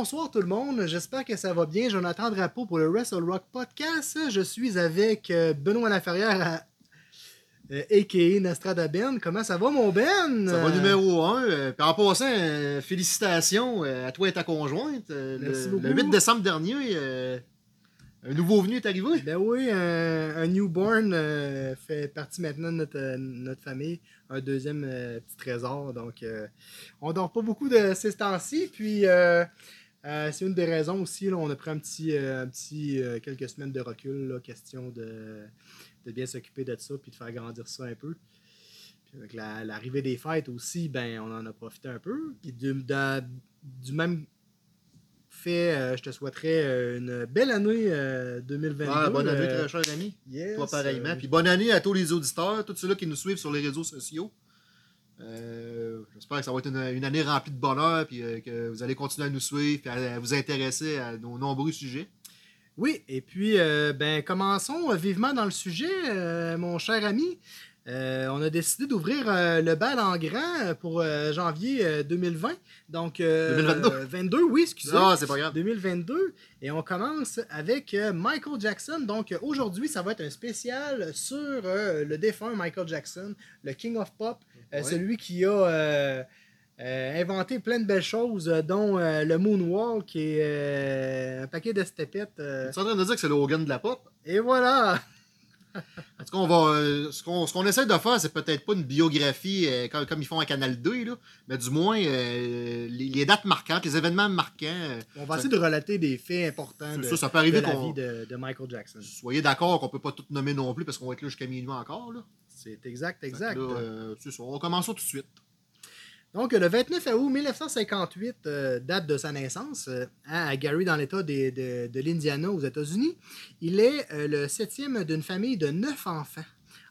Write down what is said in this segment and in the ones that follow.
Bonsoir tout le monde, j'espère que ça va bien. Jonathan Drapeau pour le Wrestle Rock Podcast. Je suis avec euh, Benoît Laferrière, euh, a.k.a. Nastrada Ben. Comment ça va mon Ben? Ça va numéro 1. Puis en passant, euh, félicitations euh, à toi et ta conjointe. Euh, Merci le, beaucoup. le 8 décembre dernier, euh, un nouveau venu est arrivé. Ben oui, un, un newborn euh, fait partie maintenant de notre, euh, notre famille. Un deuxième euh, petit trésor. Donc, euh, on dort pas beaucoup de ces temps-ci. Puis, euh, euh, c'est une des raisons aussi. là, on a pris un petit, euh, un petit euh, quelques semaines de recul. Là, question de, de bien s'occuper de ça. Puis de faire grandir ça un peu. Puis avec la- l'arrivée des fêtes aussi, ben, on en a profité un peu. Puis du, même fait, je te souhaiterais une belle année euh, 2022. Ah, bonne année, très cher ami. Yes, Toi pareillement. Puis bonne année à tous les auditeurs, tous ceux-là qui nous suivent sur les réseaux sociaux. Euh, J'espère que ça va être une, année remplie de bonheur, puis euh, que vous allez continuer à nous suivre, à, à vous intéresser à nos nombreux sujets. Oui, et puis, euh, ben, commençons vivement dans le sujet, euh, mon cher ami. Euh, on a décidé d'ouvrir euh, le bal en grand pour euh, janvier euh, 2020. Donc, euh, 2022. euh, 22, oui, excusez. Ah, c'est pas grave. 2022. Et on commence avec Michael Jackson. Donc, aujourd'hui, ça va être un spécial sur le défunt Michael Jackson, le King of Pop, Ouais. celui qui a euh, inventé plein de belles choses, euh, dont euh, le Moonwalk et un paquet de stepettes. Tu es en train de dire que c'est le Hogan de la pop? et voilà! En tout cas, on va, euh, ce qu'on ce qu'on essaie de faire, c'est peut-être pas une biographie euh, comme, comme ils font à Canal 2, là, mais du moins euh, les, les dates marquantes, les événements marquants. On va Ça- essayer de relater des faits importants de, ça, ça peut arriver de la vie de, de Michael Jackson. Soyez d'accord qu'on peut pas tout nommer non plus parce qu'on va être là jusqu'à minuit encore. Là. C'est exact, exact. là. On commence tout de suite. Donc, le 29 août 1958, euh, date de sa naissance, euh, à Gary, dans l'État de, l'Indiana, aux États-Unis. Il est euh, le septième d'une famille de neuf enfants.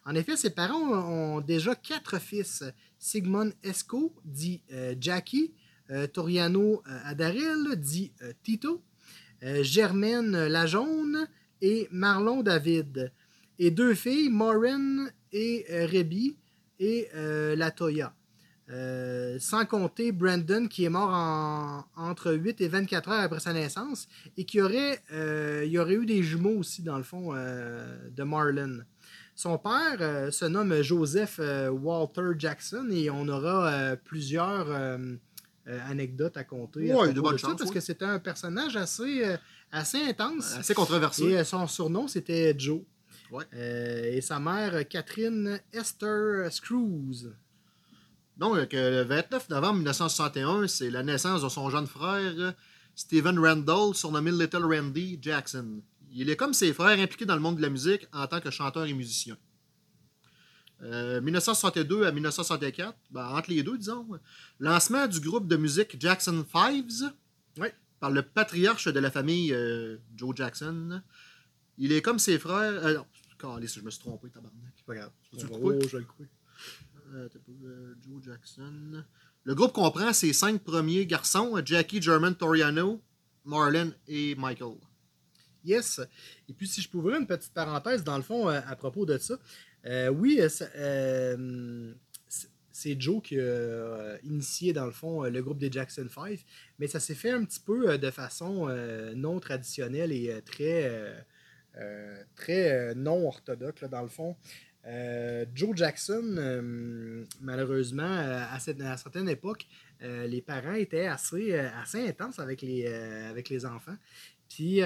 En effet, ses parents ont, déjà quatre fils. Sigmund Esco, dit Jackie, Toriano Adaril, dit Tito, Germaine Lajaune et Marlon David. Et deux filles, Maureen et Rebby, et Latoya. Euh, sans compter Brandon qui est mort en- entre 8 et 24 heures après sa naissance et qui aurait, euh, il y aurait eu des jumeaux aussi dans le fond euh, de Marlon. Son père se nomme Joseph Walter Jackson et on aura plusieurs anecdotes à compter. à Ouais, propos de bonnes ça, chances, parce ouais. que c'était un personnage assez, assez intense. Assez controversé. Et son surnom, c'était Joe. Ouais. Et sa mère, Catherine Esther Screws. Donc, euh, le 29 novembre 1961, c'est la naissance de son jeune frère, euh, Stephen Randall, surnommé Little Randy Jackson. Il est comme ses frères impliqué dans le monde de la musique en tant que chanteur et musicien. Euh, 1962 à 1964, ben, entre les deux, disons, lancement du groupe de musique Jackson Fives par le patriarche de la famille euh, Joe Jackson. Il est comme ses frères. Euh, non, je me suis trompé, tabarnak. Pas grave. Veux-tu le couper? je vais le couper. Euh, t'as pas, euh, Joe Jackson. Le groupe comprend ses cinq premiers garçons, euh, Jackie, German, Toriano, Marlon et Michael. Yes. Et puis, si je pouvais une petite parenthèse, dans le fond, euh, à propos de ça. Euh, oui, euh, euh, c'est- Joe qui a euh, initié, dans le fond, euh, le groupe des Jackson 5. Mais ça s'est fait un petit peu euh, de façon euh, non traditionnelle et euh, très, euh, euh, très euh, non orthodoxe, dans le fond. Euh, Joe Jackson, euh, malheureusement, euh, à, cette, à certaines époques, les parents étaient assez, assez intenses avec les, avec les enfants. Puis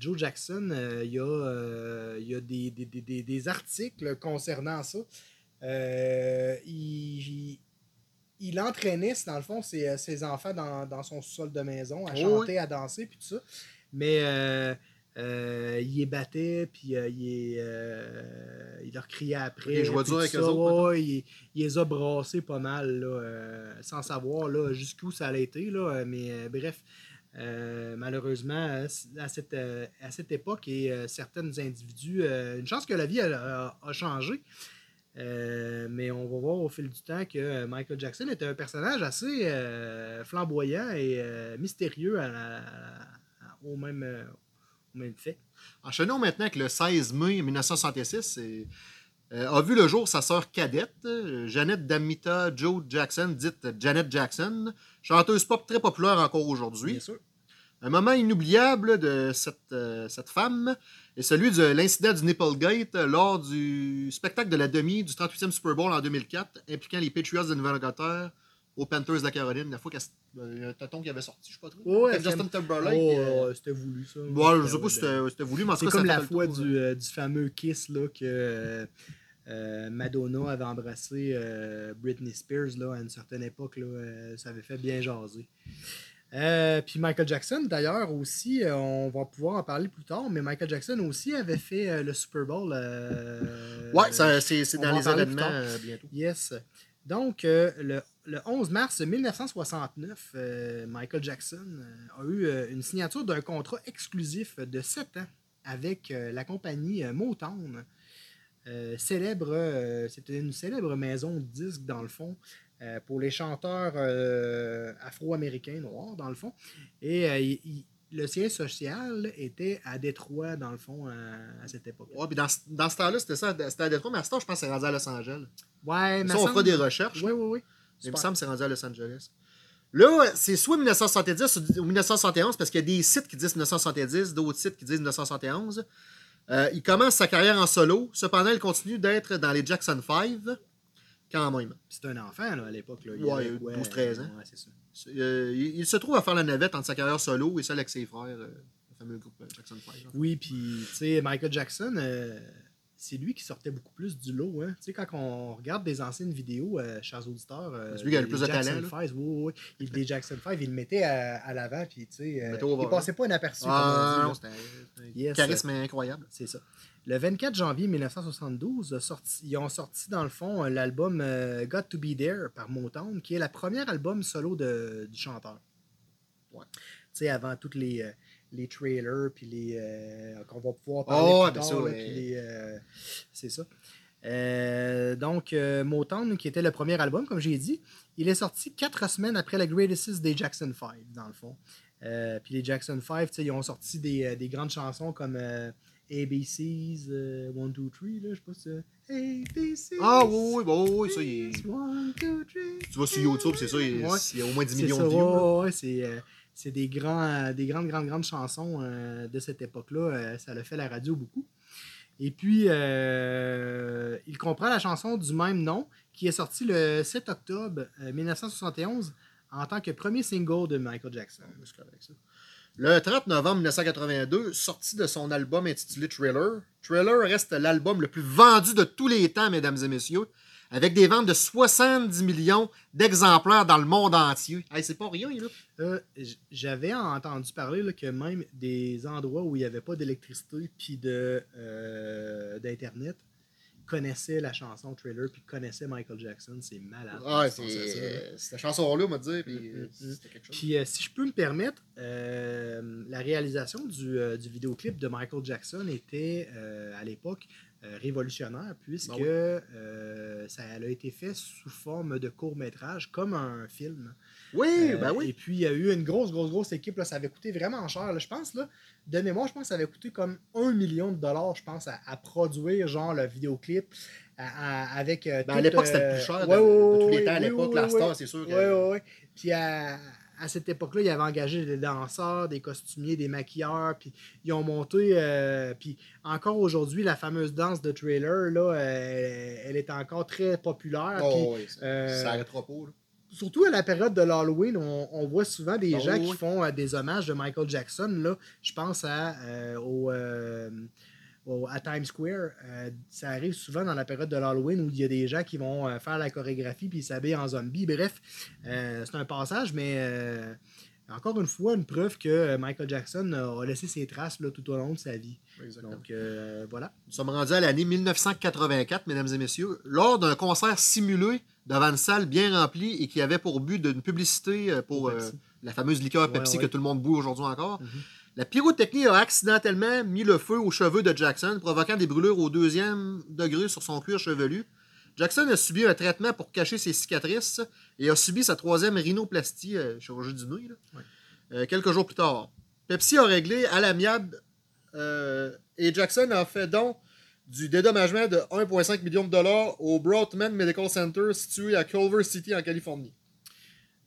Joe Jackson, il y a, y a des, des- des- des- articles concernant ça. Il, il- entraînait, dans le fond, ses, ses enfants dans, dans son sol de maison, à chanter, à danser, puis tout ça. Mais euh, il les battait, puis euh, il, euh, il leur criait après. Il jouait dur avec ça. eux autres, Ouais, il, il les a brassés pas mal, là, sans savoir là, jusqu'où ça allait été. Là, mais bref, malheureusement, à cette, à cette époque, et certains individus, une chance que la vie a, a- a changé. Mais on va voir au fil du temps que Michael Jackson était un personnage assez flamboyant et mystérieux à la- à- au, même, même fait. Enchaînons maintenant avec le 16 mai 1966. C'est euh, a vu le jour sa sœur cadette, euh, Janet Damita Joe Jackson, dite Janet Jackson, chanteuse pop très populaire encore aujourd'hui. Bien sûr. Un moment inoubliable de cette, euh, cette femme est celui de l'incident du Nipplegate lors du spectacle de la demi du 38e Super Bowl en 2004, impliquant les Patriots de Nouvelle-Angleterre aux Panthers de la Caroline. La fois qu'il y a un tonton qui avait sorti, je sais pas trop. Ouais, Avec Justin c'est- Timberlake. Oh, euh, c'était voulu, ça. ouais, je sais pas si c'était voulu, mais en tout C'est comme la fois tour, du, euh, du fameux kiss là, que euh, euh, Madonna avait embrassé euh, Britney Spears là, à une certaine époque. Là, euh, ça avait fait bien jaser. Euh, puis Michael Jackson, d'ailleurs, aussi, euh, on va pouvoir en parler plus tard, mais Michael Jackson aussi avait fait euh, le Super Bowl. euh, Ouais, c'est dans les événements euh, bientôt. Yes. Donc, euh, le, le 11 mars 1969, euh, Michael Jackson euh, a eu euh, une signature d'un contrat exclusif de 7 ans avec la compagnie Motown. Célèbre, c'était une célèbre maison de disques, dans le fond, pour les chanteurs euh, afro-américains noirs, dans le fond. Et euh, il- il- le siège social était à Détroit, dans le fond, à, à cette époque. Ouais, puis dans, ce- dans ce temps-là, c'était ça, c'était à Détroit, mais à ce temps, je pense que c'est rendu à Los Angeles. Ouais, mais Ça, on fera des recherches. Oui, oui, oui. Il me semble que c'est rendu à Los Angeles. Là, c'est soit 1970 ou 1971, parce qu'il y a des sites qui disent 1970, d'autres sites qui disent 1971. Euh, il commence sa carrière en solo. Cependant, il continue d'être dans les Jackson 5, quand même. C'est un enfant là, à l'époque. là. Il Ouais, avait, quoi, 12-13 ans. Ouais, c'est ça. Euh, il, il se trouve à faire la navette entre sa carrière solo et celle avec ses frères, euh, le fameux groupe Jackson 5. là. Oui, puis tu sais, Michael Jackson, c'est lui qui sortait beaucoup plus du lot. Hein. Tu sais, quand on regarde des anciennes vidéos, euh, chers auditeurs. euh, C'est lui qui a le plus de Jackson talent. Five, oui, oui, des Jackson 5, il le mettait à, à l'avant, puis tu sais, euh, il passait pas inaperçu. comme Ah, on dit, non, là. c'était un Yes. charisme incroyable. C'est ça. Le 24 janvier 1972, a sorti- ils ont sorti dans le fond euh, l'album euh, Got to Be There par Motown, qui est le premier album solo de- du chanteur. Ouais. Tu sais, avant tous les, euh, les trailers, puis les. euh, qu'on va pouvoir parler Oh, plus bien tard, là, ouais. les, euh, c'est ça. Euh, donc, Motown, qui était le premier album, comme j'ai dit, il est sorti quatre semaines après la Greatest des Jackson 5, dans le fond. Puis les Jackson 5, tu sais, ils ont sorti des, des grandes chansons comme ABC's, 1, 2, 3, là, je sais pas si c'est ABC's. Ah, oui, oui, oui, ça, il est- 1, 2, 3. Tu vas sur YouTube, c'est ça, il, Ouais. il y a au moins 10 C'est millions ça, de views. ouais, ouais, ouais, c'est, c'est des, grands, des grandes, grandes, grandes chansons euh, de cette époque-là. Euh, ça l'a fait la radio beaucoup. Et puis, euh, il comprend la chanson du même nom qui est sortie le 7 octobre euh, 1971 en tant que premier single de Michael Jackson. Le 30 novembre 1982, sorti de son album intitulé Thriller, Thriller reste l'album le plus vendu de tous les temps, mesdames et messieurs, avec des ventes de 70 millions d'exemplaires dans le monde entier. Hey, c'est pas rien, là. Euh, J'avais entendu parler là, que même des endroits où il n'y avait pas d'électricité puis euh, d'Internet connaissaient la chanson Thriller puis connaissaient Michael Jackson. C'est malade. Là. c'est cette chanson-là, on m'a dit, puis Mm, mm, mm. c'était quelque chose. Puis, euh, si je peux me permettre, euh, la réalisation du, euh, du vidéoclip de Michael Jackson était à l'époque euh, révolutionnaire, puisque Ben oui. euh, ça elle a été fait sous forme de court-métrage, comme un film. Oui, Euh, ben Et oui. puis, il y a eu une grosse, grosse, grosse équipe. Là, ça avait coûté vraiment cher. là. Je pense, là, de mémoire, je pense que ça avait coûté comme un million de dollars, je pense, à, à produire, genre, le vidéoclip à- à- avec. Ben, à l'époque, c'était le plus cher de, ouais, de ouais, tous les temps. À l'époque, ouais, la star, c'est sûr Oui, que... oui, oui. Puis à, à cette époque-là, ils avaient engagé des danseurs, des costumiers, des maquilleurs, puis ils ont monté. euh, puis encore aujourd'hui, la fameuse danse de trailer, là, euh, elle est encore très populaire. Oh, oui, ça, euh, arrêtera pas, surtout à la période de l'Halloween, on, on voit souvent des Ah gens oui, qui font des hommages de Michael Jackson. Là. Je pense à, au, au- à Times Square. Euh, ça arrive souvent dans la période de l'Halloween où il y a des gens qui vont euh, faire la chorégraphie puis ils s'habillent en zombie. Bref, euh, c'est un passage, mais euh, encore une fois, une preuve que Michael Jackson a laissé ses traces là, tout au long de sa vie. Exactement. Donc euh, voilà. Nous sommes rendus à l'année 1984, mesdames et messieurs, lors d'un concert simulé devant une salle bien remplie et qui avait pour but d'une publicité pour euh, la fameuse liqueur Pepsi ouais. que tout le monde boit aujourd'hui encore. Mhm. La pyrotechnie a accidentellement mis le feu aux cheveux de Jackson, provoquant des brûlures au deuxième degré sur son cuir chevelu. Jackson a subi un traitement pour cacher ses cicatrices et a subi sa troisième rhinoplastie, euh, chirurgie du nez, là, Ouais. euh, quelques jours plus tard. Pepsi a réglé à l'amiable euh, et Jackson a fait don du dédommagement de 1,5 million de dollars au Broadman Medical Center situé à Culver City en Californie.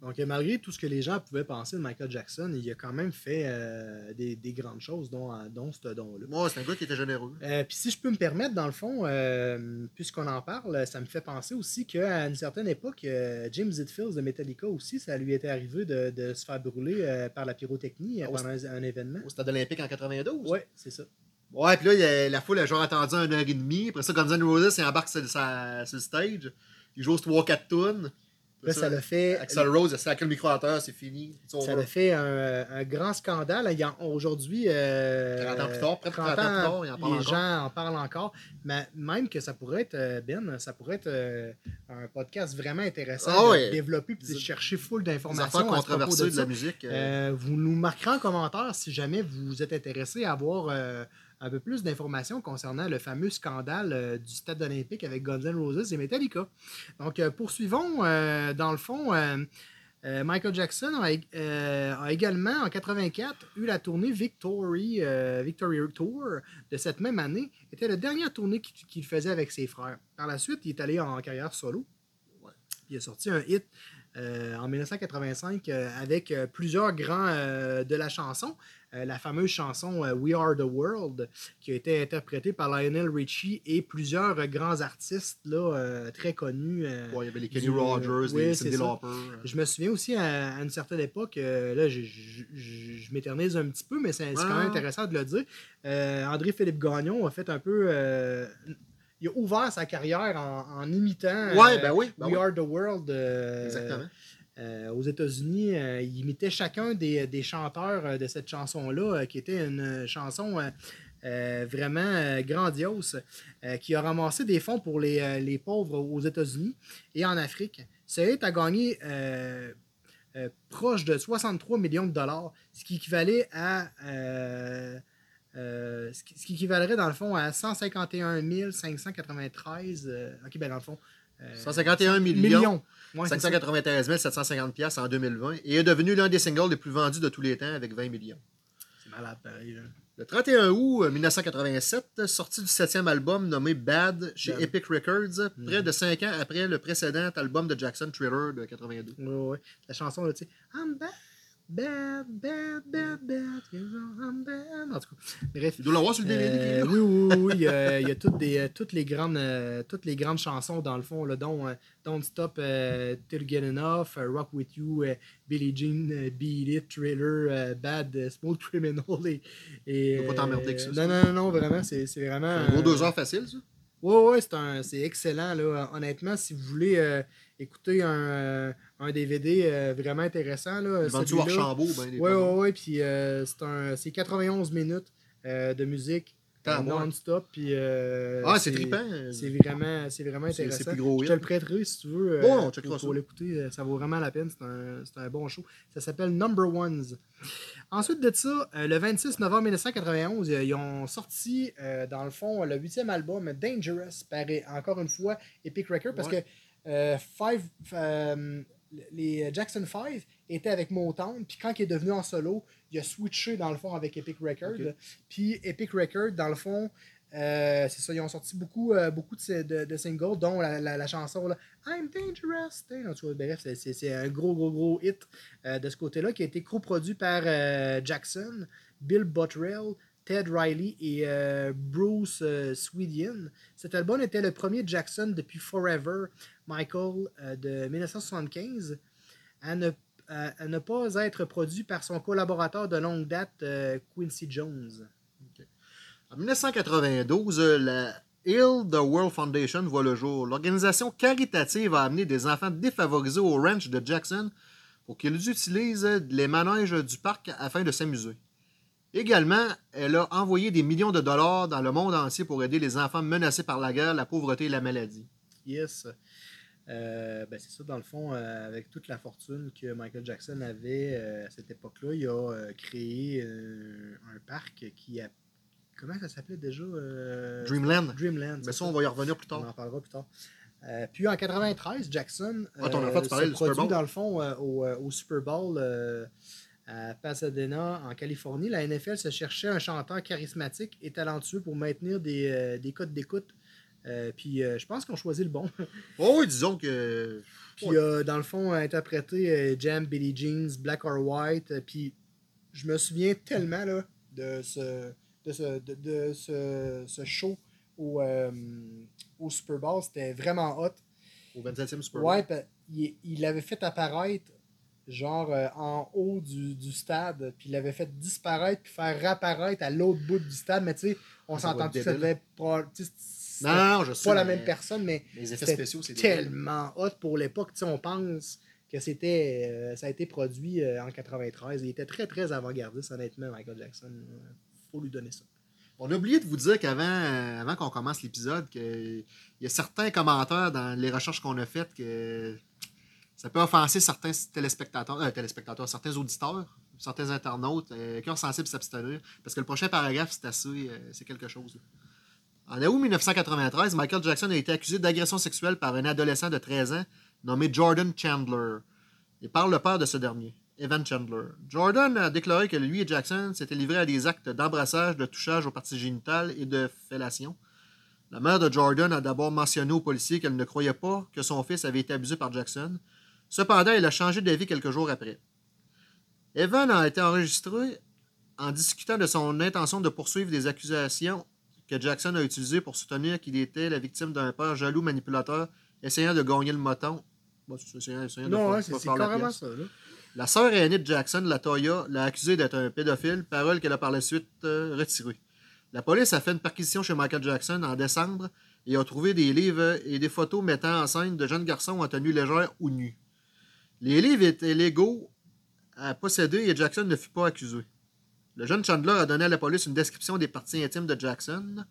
Donc, euh, malgré tout ce que les gens pouvaient penser de Michael Jackson, il a quand même fait euh, des, des grandes choses, dont, euh, dont ce don-là. Moi, c'est un gars qui était généreux. Euh, Puis si je peux me permettre, dans le fond, euh, puisqu'on en parle, ça me fait penser aussi qu'à une certaine époque, James Hetfield de Metallica aussi, ça lui était arrivé de, de se faire brûler par la pyrotechnie pendant un, un événement. Au Stade olympique en 92. Ouais, c'est ça. Ouais, puis là, a- la foule a genre attendu une heure et demie. Après ça, Guns N' Roses, il embarque sur, sur le stage. Il joue 3-4 tunes. Là, ça l'a fait. Axel Rose, a sacré le micro à terre, c'est fini. Ça over. a fait un, un grand scandale. Il y a- Aujourd'hui, euh, 30 ans plus tard, près de 30 ans plus tard, il en parle les encore. gens en parlent encore. Mais même que ça pourrait être, euh, Ben, ça pourrait être euh, un podcast vraiment intéressant de ouais. développer et de chercher full d'informations. controversées de, la musique. euh, vous nous marquerez en commentaire si jamais vous êtes intéressé à avoir euh, un peu plus d'informations concernant le fameux scandale euh, du stade olympique avec Guns N' Roses et Metallica. Donc, euh, poursuivons. euh, dans le fond, Michael Jackson a, a également, en 84, eu la tournée Victory, Victory Tour de cette même année. C'était la dernière tournée qu'il faisait avec ses frères. Par la suite, il est allé en carrière solo. Il a sorti un hit euh, en 1985 euh, avec euh, plusieurs grands de la chanson. Euh, la fameuse chanson euh, We Are the World, qui a été interprétée par Lionel Richie et plusieurs euh, grands artistes là, très connus. ouais, il y avait les Kenny du- Rogers, oui, les ça. Lauper. je me souviens aussi à, à une certaine époque, là, je, je- je- je m'éternise un petit peu, mais c'est quand même intéressant de le dire. André-Philippe Gagnon a fait un peu. il a ouvert sa carrière en, en imitant Ouais, euh, ben oui. ben We oui. Are the World euh, Exactement. Euh, aux États-Unis. Euh, il imitait chacun des, chanteurs euh, de cette chanson-là, euh, qui était une chanson vraiment grandiose, qui a ramassé des fonds pour les, pauvres aux États-Unis et en Afrique. Ce hit a gagné proche de 63 millions de dollars, ce qui équivalait à. ce, qui, équivalerait dans le fond à 151 593. euh, ok, ben dans le fond. Euh, 151 millions. millions. Ouais, c'est ça. 593 750 pièces en 2020 et est devenu l'un des singles les plus vendus de tous les temps avec 20 millions. C'est malade, pareil. là. Le 31 août euh, 1987, sortie du septième album nommé Bad chez Bad. Epic Records, Mhm. près de 5 ans après le précédent album de Jackson, Thriller de 82. Ouais, ouais. La chanson, tu sais. I'm bad, bad, bad, bad, bad. I'm bad. En tout cas, bref. Il doit l'avoir sur le DVD. Euh, oui, oui, oui, oui, il y a, il y a toutes, des, euh, toutes, les grandes, euh, toutes les grandes chansons dans le fond, là, dont euh, Don't Stop Till You Get Enough, Rock With You, Billie Jean, Beat It, Thriller, Bad, Smooth Criminal. Et, et, Faut pas t'emmerder avec ça, Non, non, non, vraiment, c'est c'est vraiment. Un gros deux heures facile, ça? Ouais, ouais, c'est un- c'est excellent. Là. Honnêtement, si vous voulez écouter un, euh, un DVD euh, vraiment intéressant, là, Vendu Archambault, ben, ouais, ouais. Puis euh, c'est un- c'est 91 minutes euh, de musique euh, non-stop. Puis, euh, Ah, c'est trippant. C'est vraiment, c'est vraiment intéressant. c'est plus gros Je te le prêterai si tu veux. euh, Bon, on checkera pour, pour l'écouter. euh, Ça vaut vraiment la peine. C'est un, c'est un bon show. Ça s'appelle Number Ones. Ensuite de ça, euh, le 26 novembre 1991, euh, ils ont sorti, euh, dans le fond, le huitième album, Dangerous, par, encore une fois, Epic Record, parce Ouais. que euh, Five, euh, les Jackson 5 étaient avec Motown, puis quand il est devenu en solo, il a switché, dans le fond, avec Epic Record. Ok. Puis Epic Record, dans le fond, euh, c'est ça, ils ont sorti beaucoup, euh, beaucoup de, ces- de- de singles, dont la, la- la chanson là, I'm Dangerous. En tout cas, bref, c'est- un gros, gros, gros hit euh, de ce côté-là qui a été coproduit par euh, Jackson, Bill Bottrell, Ted Riley et euh, Bruce euh, Swedian. Cet album était le premier Jackson depuis Forever, Michael, euh, de 1975, à ne, à- à ne pas être produit par son collaborateur de longue date, euh, Quincy Jones. En 1992, euh, la Heal the World Foundation voit le jour. L'organisation caritative a amené des enfants défavorisés au ranch de Jackson pour qu'ils utilisent les manèges du parc afin de s'amuser. Également, elle a envoyé des millions de dollars dans le monde entier pour aider les enfants menacés par la guerre, la pauvreté et la maladie. Yes. Euh, ben c'est ça, dans le fond, euh, avec toute la fortune que Michael Jackson avait euh, à cette époque-là, il a créé un parc qui a. Comment ça s'appelait déjà Dreamland. Dreamland. Mais ça, on va y revenir plus On tard. en parlera plus tard. Puis en 93, Jackson Ah, ton enfant, tu parlais se du Super produit Bowl. dans le fond au, au Super Bowl à Pasadena, en Californie, la NFL se cherchait un chanteur charismatique et talentueux pour maintenir des, des codes d'écoute. Euh, puis euh, je pense qu'on choisit le bon. Oh, oui, disons que. puis euh, dans le fond, interprété Jam, Billy Jeans, Black or White. puis je me souviens tellement là, de ce, de ce, de, de ce, ce show au, au Super Bowl. C'était vraiment hot. Au 27e Super Bowl. Ouais, pa- il, il l'avait fait apparaître genre euh, en haut du, du stade, puis il l'avait fait disparaître puis faire réapparaître à l'autre bout du stade, mais tu sais, on s'entend que ça devait Non, je sais. pas la même personne, mais Les effets spéciaux, c'est tellement hot pour l'époque, tu sais, on pense que c'était euh, ça a été produit euh, en 93, il était très très avant-gardiste honnêtement Michael Jackson, faut lui donner ça. On a oublié de vous dire qu'avant euh, avant qu'on commence l'épisode, qu'il y a certains commentaires dans les recherches qu'on a faites que ça peut offenser certains téléspectateurs, euh, téléspectateurs certains auditeurs, certains internautes, euh, cœurs sensibles s'abstenir, parce que le prochain paragraphe, c'est assez, c'est quelque chose. là. En août 1993, Michael Jackson a été accusé d'agression sexuelle par un adolescent de 13 ans nommé Jordan Chandler, et par le père de ce dernier, Evan Chandler. Jordan a déclaré que lui et Jackson s'étaient livrés à des actes d'embrassage, de touchage aux parties génitales et de fellation. La mère de Jordan a d'abord mentionné aux policiers qu'elle ne croyait pas que son fils avait été abusé par Jackson. Cependant, elle a changé d'avis quelques jours après. Evan a été enregistré en discutant de son intention de poursuivre des accusations que Jackson a utilisées pour soutenir qu'il était la victime d'un père jaloux manipulateur essayant de gagner le moton. Bon, c'est- essayant- essayant de Non, ouais, c'est la carrément ça là. La sœur aînée de Jackson, la Toya, l'a accusé d'être un pédophile, parole qu'elle a par la suite euh, retirée. La police a fait une perquisition chez Michael Jackson en décembre et a trouvé des livres et des photos mettant en scène de jeunes garçons en tenue légère ou nus. Les livres étaient légaux à posséder et Jackson ne fut pas accusé. Le jeune Chandler a donné à la police une description des parties intimes de Jackson.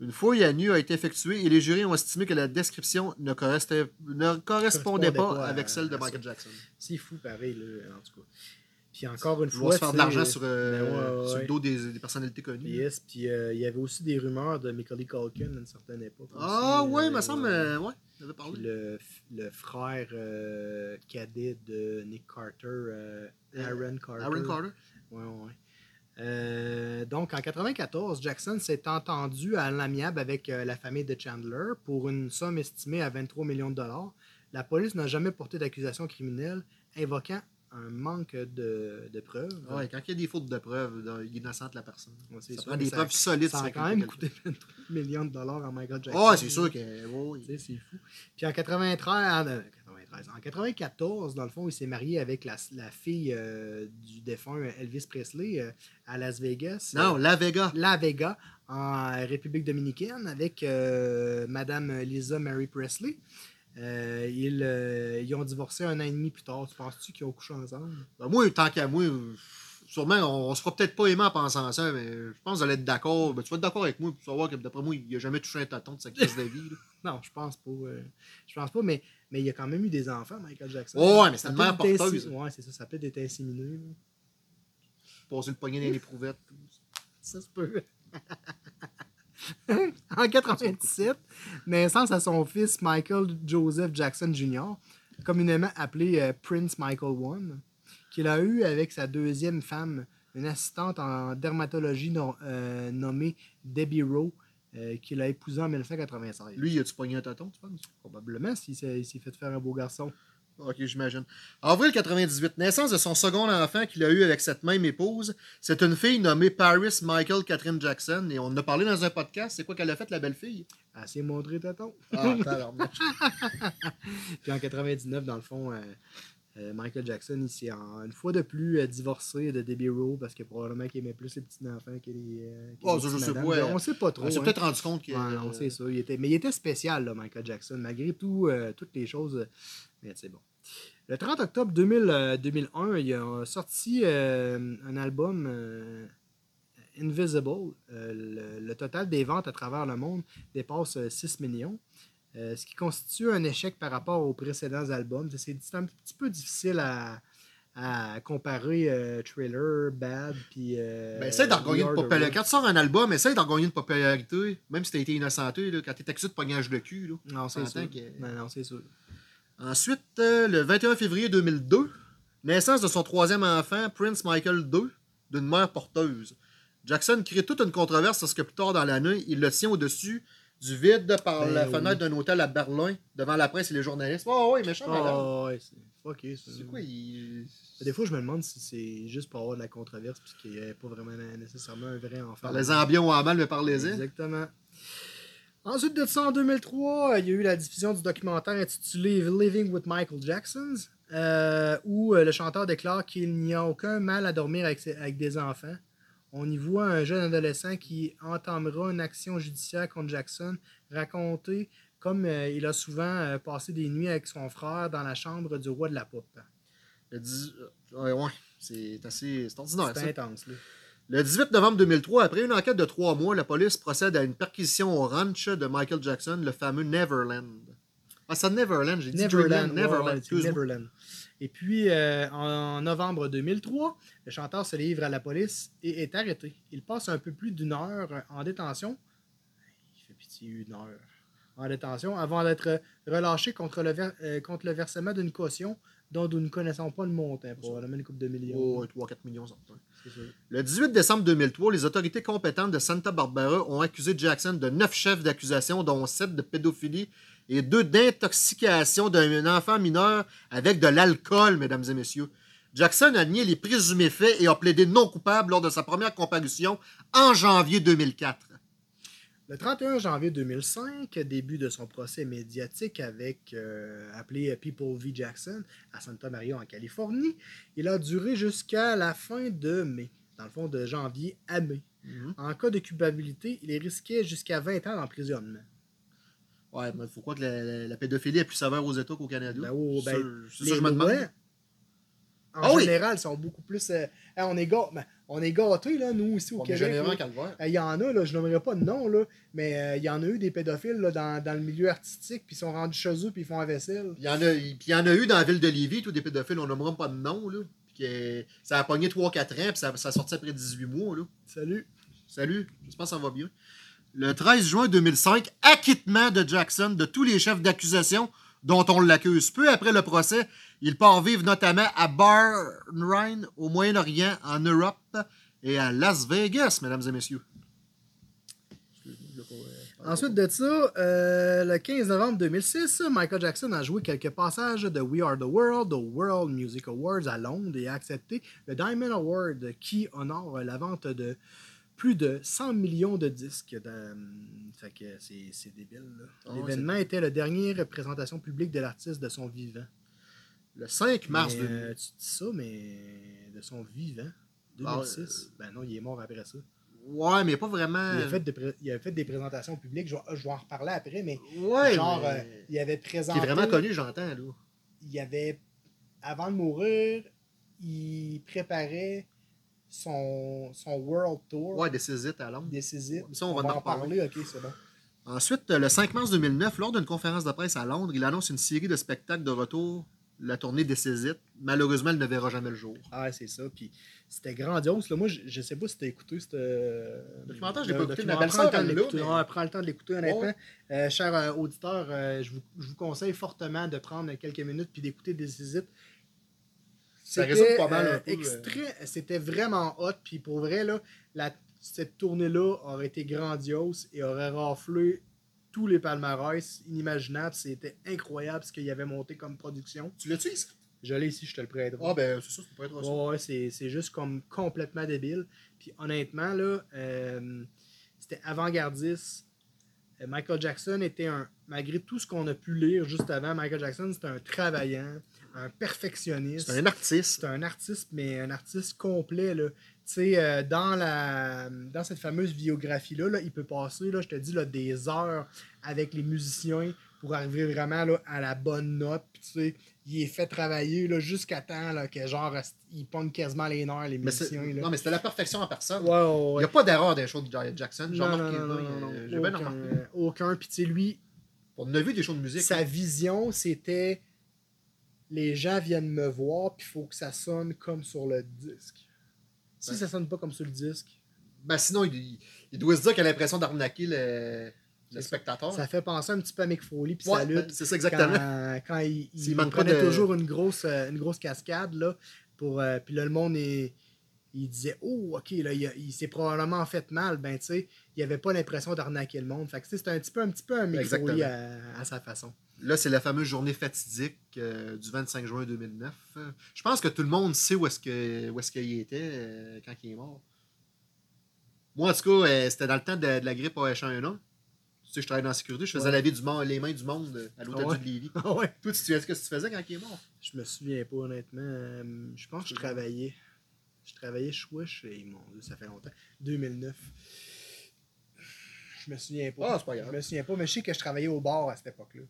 Une fouille à nu a été effectuée et les jurys ont estimé que la description ne, correspondait- ne correspondait pas, pas à- avec celle de. Michael Jackson. C'est fou pareil là, en tout cas. Puis encore une Ils fois, vont se faire de l'argent sur, euh, ben ouais, ouais, sur le dos des, des personnalités connues. Yes, puis euh, il y avait aussi des rumeurs de Macaulay Culkin à une certaine époque. Ah aussi, ouais, euh, il me semble, ouais. on avait parlé. le, le frère euh, cadet de Nick Carter, Aaron Carter. Aaron Carter. Ouais, ouais. Euh, donc, en 94, Jackson s'est entendu à l'amiable avec euh, la famille de Chandler pour une somme estimée à 23 millions de dollars. La police n'a jamais porté d'accusation criminelle, invoquant un manque de, de preuves. Ouais, quand il y a des fautes de preuves, il innocente la personne. Ouais, c'est Ça sûr, prend mais des ça- preuves solides. Ça a quand même coûté 23 millions de dollars à Michael fait. Jackson. Ah, c'est sûr que. c'est fou. Puis en 93, en, euh, 93, en 94, dans le fond, il s'est marié avec la, la fille euh, du défunt Elvis Presley euh, à Las Vegas. Non, La Vega. La Vega, en République dominicaine, avec euh, Madame Lisa Mary Presley. Euh, ils, euh, ils ont divorcé un an et demi plus tard. Tu penses-tu qu'ils ont couché ensemble? Ben, moi, tant qu'à moi, sûrement, on, on se fera peut-être pas aimer en pensant à ça, mais je pense que vous allez être d'accord. Ben, tu vas être d'accord avec moi pour savoir que d'après moi, il a jamais touché un tâton de sa crise de vie. là. Non, je pense pas. euh, je pense pas, mais, mais il a quand même eu des enfants, Michael Jackson. Ouais, mais c'est Ça une mère porteuse. insi- Ouais, c'est ça. Ça peut être inséminé. là. Passer le poignet dans l'éprouvette. Ça se peut. en 97, naissance à son fils Michael Joseph Jackson Jr., communément appelé euh, Prince Michael I, qu'il a eu avec sa deuxième femme, une assistante en dermatologie no- euh, nommée Debbie Rowe, euh, qu'il a épousée en 1996. Lui, il a-tu pogné un tâton, tu penses? Probablement s'il s'est il s'est fait faire un beau garçon. Ok, j'imagine. Avril 98, naissance de son second enfant qu'il a eu avec cette même épouse. C'est une fille nommée Paris Michael Catherine Jackson. Et on en a parlé dans un podcast. C'est quoi qu'elle a fait, la belle fille? Elle s'est montrée tonton. Ah. Puis en 99, dans le fond, euh, euh, Michael Jackson, il s'est une fois de plus euh, divorcé de Debbie Rowe parce que probablement qu'il aimait plus les petits-enfants que les. euh, que Oh, les je sais pas, On sait pas trop. On s'est hein. peut-être rendu compte. Ouais, non, c'est ça. Il était... Mais il était spécial, là, Michael Jackson, malgré tout, toutes les choses. Mais c'est bon. Le 30 octobre 2000, euh, 2001, il a sorti un album Invisible. Euh, le, le total des ventes à travers le monde dépasse euh, 6 millions. Euh, ce qui constitue un échec par rapport aux précédents albums. C'est un petit peu difficile à, à comparer euh, Thriller, Bad, puis. Euh, Ben, essaye d'en gagner une popularité. Quand tu sors un album, essaye d'en gagner une popularité, même si t'as été innocenté, là, quand t'es accusé de pognage de cul. Là. Non, c'est S'entend sûr. que- Non, non, c'est sûr. Ensuite, euh, le 21 février 2002, Naissance de son troisième enfant, Prince Michael II, d'une mère porteuse. Jackson crée toute une controverse parce que plus tard dans l'année, il le tient au-dessus du vide par Ben la oui. fenêtre d'un hôtel à Berlin, devant la presse et les journalistes. Oh oui, méchant, madame. Ah ouais, c'est. C'est quoi, il... Des fois, je me demande si c'est juste pour avoir de la controverse, puis qu'il n'y avait pas vraiment nécessairement un vrai enfant. Parlez-en bien ou en mal, mais parlez-y. Exactement. Ensuite de ça, en 2003, il y a eu la diffusion du documentaire intitulé Living with Michael Jackson, euh, où euh, le chanteur déclare qu'il n'y a aucun mal à dormir avec des enfants. On y voit un jeune adolescent qui entamera une action judiciaire contre Jackson, raconté comme euh, il a souvent euh, passé des nuits avec son frère dans la chambre du roi de la pop. Le euh, ouais, ouais, c'est assez c'est ordinaire, ça. C'est intense. Là. Le 18 novembre 2003, après une enquête de trois mois, la police procède à une perquisition au ranch de Michael Jackson, le fameux Neverland. Ah, c'est Neverland, j'ai dit Neverland. Neverland. Neverland. Et puis, euh, en novembre 2003, le chanteur se livre à la police et est arrêté. Il passe un peu plus d'une heure en détention. Il fait pitié, une heure en détention avant d'être relâché contre le, ver- euh, contre le versement d'une caution dont nous ne connaissons pas le montant, probablement une coupe de millions. Oh, 3-4 millions, sûr. Le 18 décembre 2003, les autorités compétentes de Santa Barbara ont accusé Jackson de neuf chefs d'accusation, dont sept de pédophilie et deux d'intoxication d'un enfant mineur avec de l'alcool, mesdames et messieurs. Jackson a nié les présumés faits et a plaidé non coupable lors de sa première comparution en janvier 2004. Le 31 janvier 2005, début de son procès médiatique avec euh, appelé People v. Jackson à Santa Maria en Californie, il a duré jusqu'à la fin de mai, dans le fond de janvier à mai. En cas de culpabilité, il risquait jusqu'à 20 ans d'emprisonnement. Ouais, mais il faut croire que la, pédophilie est plus sévère aux États qu'au Canada. Ben, oh, ben, c'est ça que je me demande. en Ah oui! général, sont beaucoup plus. euh, on est gâ- ben, on est gâtés, là, nous, ici au On Québec. Euh, Il y en a, là, je nommerai pas de nom, là, mais euh, il y en a eu des pédophiles là, dans, dans le milieu artistique, puis ils sont rendus chez eux, puis ils font la vaisselle. Il y, en a, puis il y en a eu dans la ville de Lévis, tous des pédophiles, on nommera pas de nom. Là, que ça a pogné 3-4 ans, puis ça, ça a sorti après 18 mois. Là. Salut. Salut, j'espère que ça va bien. Le 13 juin 2005, acquittement de Jackson de tous les chefs d'accusation dont on l'accuse. Peu après le procès, il part vivre notamment à Bahreïn, au Moyen-Orient, en Europe et à Las Vegas, mesdames et messieurs. Ensuite de ça, euh, le 15 novembre 2006, Michael Jackson a joué quelques passages de We Are the World au World Music Awards à Londres et a accepté le Diamond Award qui honore la vente de plus de 100 millions de disques. De- Fait que c'est c'est débile. là. Ah, L'événement était la dernière présentation publique de l'artiste de son vivant. Le 5 mars Mais, 2000. euh, tu dis ça, mais de son vivant. Ah, 2006. Ben non, il est mort après ça. Ouais, mais pas vraiment. Il a, fait des pré- il a fait des présentations publiques. Je vais, je vais en reparler après, mais Ouais, genre, mais- euh, il avait Qui présenté. est vraiment connu, j'entends. là. Il avait, avant de mourir, il préparait son, son World Tour Ouais, Césites à Londres. décisif. Ça, on va en en parler, ok, c'est bon. Ensuite, le 5 mars 2009, lors d'une conférence de presse à Londres, il annonce une série de spectacles de retour, la tournée des. Malheureusement, elle ne verra jamais le jour. Ah, c'est ça. Puis c'était grandiose. Là. Moi, je, je sais pas si t'as écouté ce documentaire, j'ai pas écouté, ma belle-sœur, Prends mais- prends le temps de l'écouter, honnêtement. Ouais. Euh, chers euh, auditeurs, euh, je, vous, je vous conseille fortement de prendre quelques minutes puis d'écouter des visites. Ça C'était, résume pas mal un euh, peu, extrait- C'était vraiment hot. Puis pour vrai, là, la, cette tournée-là aurait été grandiose et aurait raflé tous les palmarès inimaginables. C'était incroyable ce qu'il y avait monté comme production. Tu l'as-tu ici? Je l'ai ici, je te le prêterai. Ah, ben, c'est ça, ça peut être ça. Ouais, ouais, c'est, juste comme complètement débile. Puis honnêtement, là, euh, c'était avant-gardiste. Euh, Michael Jackson était un. Malgré tout ce qu'on a pu lire juste avant, Michael Jackson, c'était un travaillant, un perfectionniste. C'est un artiste. C'est un artiste, mais un artiste complet. Là. Euh, dans, la, dans cette fameuse biographie-là, là, il peut passer, là, je te dis, là, des heures avec les musiciens pour arriver vraiment là, à la bonne note. Puis, il est fait travailler jusqu'à temps là, que genre, il pogne quasiment les nerfs, les Mais musiciens. là. non, mais c'était la perfection en personne. Ouais, ouais, Il n'y a pas d'erreur les shows de Ja- Jackson. J'ai Non, remarqué. non, non, là, non, non, euh. J'ai bien Aucun, remarqué. aucun. Puis, tu sais, lui, On a vu des shows de musique. sa vision, c'était les gens viennent me voir, puis il faut que ça sonne comme sur le disque. Si Ouais. ça sonne pas comme sur le disque, Ben, sinon, il, il doit se dire qu'il a l'impression d'arnaquer le. Le spectateur. Ça fait penser un petit peu à Mick Foley puis Ouais, sa ben, lutte. c'est ça exactement. Quand, quand il, il, prenait de- toujours une grosse, euh, une grosse cascade, là, pour, euh, puis là, le monde, est- il disait « Oh, OK, là, il, s'est probablement fait mal. » Ben, tu sais, il avait pas l'impression d'arnaquer le monde. Fait que, c'était un petit peu un, petit peu un Mick Exactement. Foley à, à sa façon. Là, c'est la fameuse journée fatidique euh, du 25 juin 2009. Euh, je pense que tout le monde sait où est-ce qu'il était euh, quand il est mort. Moi, en tout cas, euh, c'était dans le temps de, de la grippe H1N1. Tu sais, je travaillais dans la sécurité, je faisais Ouais. laver du monde, les mains du monde à l'hôtel Ah ouais? de Lévis. Ah ouais? Toi, tu de ce que tu faisais quand il est mort? Je me souviens pas, honnêtement. Je pense que je travaillais. Je travaillais chouiche et mon Dieu, ça fait longtemps. 2009. Je me souviens pas. Ah, c'est pas grave. Je me souviens pas, mais je sais que je travaillais au bar à cette époque-là.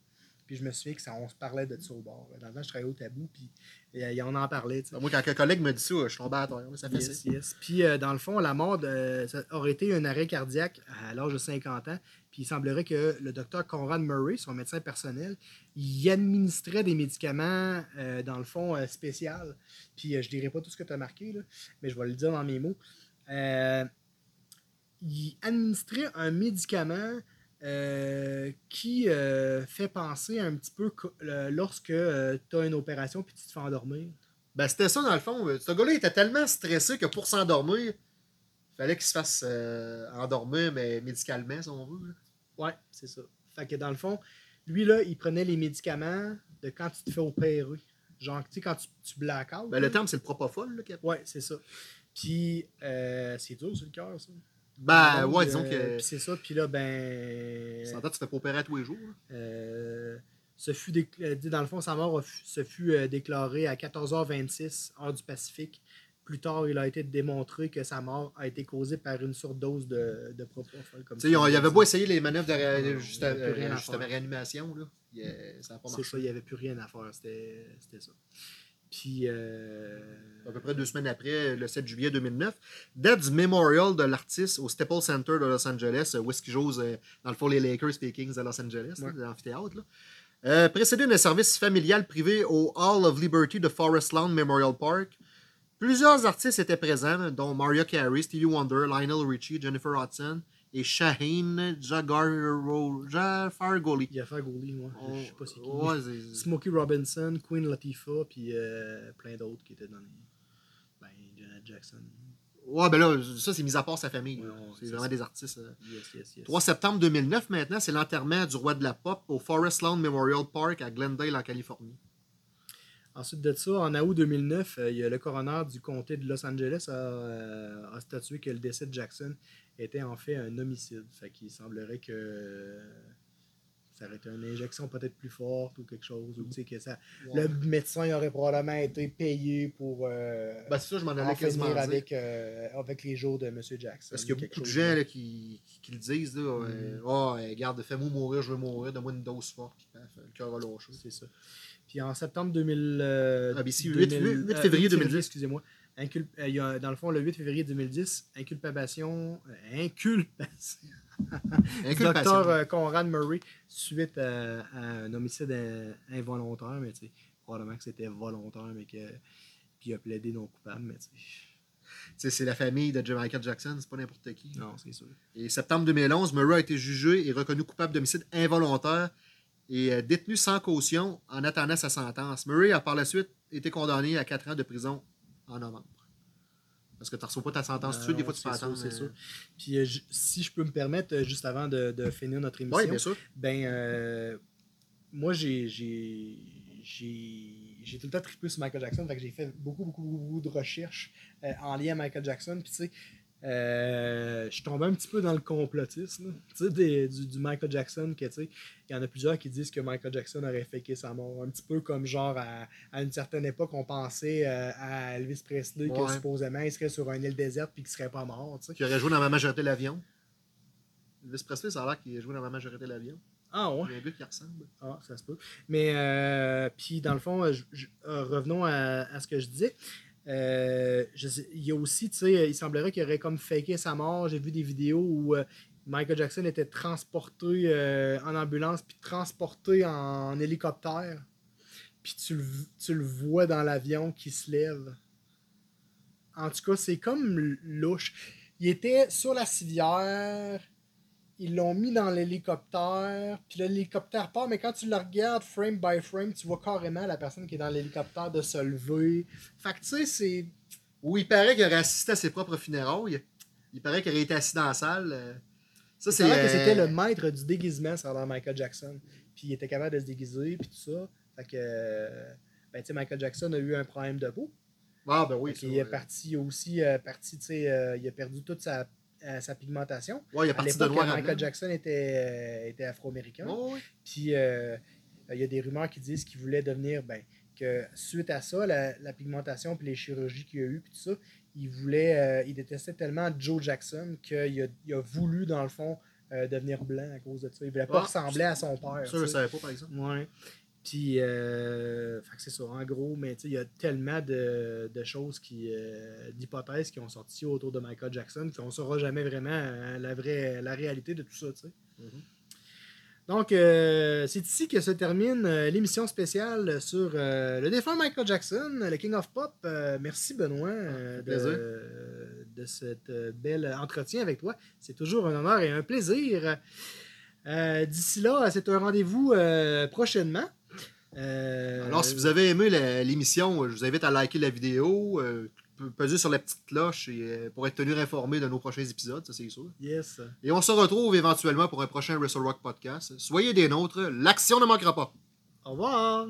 Puis je me souviens que ça, on se parlait de ça au bar. Dans le temps, je travaillais au tabou, puis euh, on en parlait. Ben, moi, quand un collègue me dit ça, je suis tombé à terre. Ça fait Yes, ça. yes. Puis euh, dans le fond, la mort de- ça aurait été un arrêt cardiaque à l'âge de 50 ans. Puis il semblerait que le docteur Conrad Murray, son médecin personnel, il administrait des médicaments, euh, dans le fond, euh, spécial. Puis euh, je dirais pas tout ce que tu as marqué, là, mais je vais le dire dans mes mots. Euh, il administrait un médicament euh, qui euh, fait penser un petit peu co- euh, lorsque tu as une opération puis tu te fais endormir. Ben, c'était ça, dans le fond. Ce gars-là était tellement stressé que pour s'endormir, il fallait qu'il se fasse endormir, mais médicalement, si on veut. là. Ouais, c'est ça. Fait que dans le fond, lui, là, il prenait les médicaments de quand tu te fais opérer. Genre, tu sais, quand tu, tu black out. Ben, le terme, c'est le propofol. Là, Ouais, c'est ça. Puis, euh, c'est dur sur le cœur, ça. Ben, Donc, ouais, euh, disons que. Puis c'est ça. Puis là, ben. Sans tu te fais pas opérer à tous les jours. là. euh, ce fut euh, dit, dans le fond, sa mort se fut déclarée à 14h26, heure du Pacifique. Plus tard, il a été démontré que sa mort a été causée par une surdose de, de propofol. comme il tu avait beau essayer les manœuvres de ré- Non, juste, y euh, réanimation. Là. Il, ça n'a pas C'est marché. ça, il n'y avait plus rien à faire. C'était ça. Puis, euh, À peu près deux semaines après, le 7 juillet 2009, date du memorial de l'artiste au Staples Center de Los Angeles, euh, où est-ce euh, dans le fond, les Lakers et les Kings de Los Angeles, Ouais. l'amphithéâtre. là. Euh, précédé d'un service familial privé au Hall of Liberty de Forest Lawn Memorial Park. Plusieurs artistes étaient présents, dont Mariah Carey, Stevie Wonder, Lionel Richie, Jennifer Hudson et Shaheen Jafargoli. Gouli, moi. Je sais pas c'est qui. Ouais, Smokey Robinson, Queen Latifah, puis euh, plein d'autres qui étaient dans les. Ben, Janet Jackson. Ouais, ben là, ça, c'est mis à part sa famille. Ouais, ouais, c'est c'est vraiment ça. des artistes. euh. Yes, yes, yes. 3 septembre 2009, maintenant, c'est l'enterrement du roi de la pop au Forest Lawn Memorial Park à Glendale, en Californie. Ensuite de ça, en août 2009, euh, il y a le coroner du comté de Los Angeles a, euh, a statué que le décès de Jackson était en fait un homicide. Fait qu'il semblerait que euh, ça aurait été une injection peut-être plus forte ou quelque chose. Ou, tu sais, que ça, Le médecin aurait probablement été payé pour euh, Ben, c'est ça, je m'en en allais quasiment avec, euh, avec les jours de M. Jackson. Parce qu'il y a beaucoup de gens là, qui, qui, le disent. Là, Mm. Ah, euh, garde, fais-moi mourir, je veux mourir, donne-moi une dose forte. Le cœur. C'est ça. Puis en septembre 2000, euh, Ah, ben ici, 2000, 8 8 euh, février 2010. Excusez-moi. Incul- euh, il y a, dans le fond, le 8 février 2010, inculpation, euh, inculpation du Inculpation. docteur euh, Conrad Murray suite à, à un homicide in- involontaire, mais tu sais, probablement que c'était volontaire, mais que puis il a plaidé non coupable, mais tu sais, c'est la famille de Michael Jackson, c'est pas n'importe qui. non, c'est sûr. Et septembre 2011, Murray a été jugé et reconnu coupable d'homicide involontaire et détenu sans caution en attendant sa sentence. Murray a par la suite été condamné à 4 ans de prison en novembre. Parce que tu ne reçois pas ta sentence tout de suite, des fois tu peux c'est sûr, attendre. c'est sûr. Puis euh, si je peux me permettre, euh, juste avant de, de finir notre émission, Oui, bien sûr. Ben, euh, moi, j'ai, j'ai, j'ai, j'ai tout le temps trippé sur Michael Jackson. Fait que j'ai fait beaucoup, beaucoup, beaucoup de recherches en lien à Michael Jackson. Puis, tu sais, euh, je suis tombé un petit peu dans le complotisme, des- du, du Michael Jackson, que, il y en a plusieurs qui disent que Michael Jackson aurait faké sa mort. Un petit peu comme, genre, à, à une certaine époque, on pensait euh, à Elvis Presley, que Ouais. supposément, il serait sur une île déserte puis qu'il serait pas mort. Qui aurait joué dans ma majorité de l'avion. Elvis Presley, ça a l'air qu'il a joué dans ma majorité de l'avion. Ah ouais? Il y a un gars qui ressemble. Ah, ça se peut. Mais, euh, puis, dans le fond, je- je- euh, revenons à, à ce que je disais. Euh, il y a aussi, tu sais, il semblerait qu'il aurait comme faké sa mort. J'ai vu des vidéos où euh, Michael Jackson était transporté euh, en ambulance, puis transporté en, hélicoptère. Puis tu le, tu le vois dans l'avion qui se lève. En tout cas, c'est comme louche. Il était sur la civière. Ils l'ont mis dans l'hélicoptère, puis l'hélicoptère part, mais quand tu le regardes frame by frame, tu vois carrément la personne qui est dans l'hélicoptère de se lever. Fait que tu sais, c'est. Où il paraît qu'il aurait assisté à ses propres funérailles. Il paraît qu'il aurait été assis dans la salle. Ça, C'est vrai que euh, c'était le maître du déguisement sur l'air Michael Jackson. Puis il était capable de se déguiser, puis tout ça. Fait que. euh, Ben, tu sais, Michael Jackson a eu un problème de peau. Ah, ben oui. Ça, qu'il est parti aussi, euh, parti, tu sais, euh, il a perdu toute sa, euh, sa pigmentation. Ouais, il À parti de à Michael. Jackson était, euh, était afro-américain. Ouais, ouais. Puis euh, il y a des rumeurs qui disent qu'il voulait devenir, ben, que suite à ça, la, la pigmentation puis les chirurgies qu'il a eues, puis tout ça, il voulait, euh, il détestait tellement Joe Jackson qu'il a, il a voulu, dans le fond, euh, devenir blanc à cause de ça. Il voulait pas Ah, ressembler à son père. Ça, je sais. savais pas, par exemple. Ouais. Puis, euh, c'est ça, en gros, mais tu sais, il y a tellement de, de choses, qui, euh, d'hypothèses qui ont sorti autour de Michael Jackson qu'on ne saura jamais vraiment euh, la, vraie, la réalité de tout ça, tu sais. Mhm. Donc, euh, c'est ici que se termine l'émission spéciale sur le défunt Michael Jackson, le King of Pop. Merci Benoît plaisir. de, de cet bel entretien avec toi. C'est toujours un honneur et un plaisir. D'ici là, c'est un rendez-vous prochainement. Euh, Alors, si vous avez aimé l'émission, je vous invite à liker la vidéo, euh, pe- peser sur la petite cloche et, euh, pour être tenu informé de nos prochains épisodes, ça c'est sûr. Yes. Et on se retrouve éventuellement pour un prochain Wrestle Rock podcast. Soyez des nôtres, l'action ne manquera pas. Au revoir.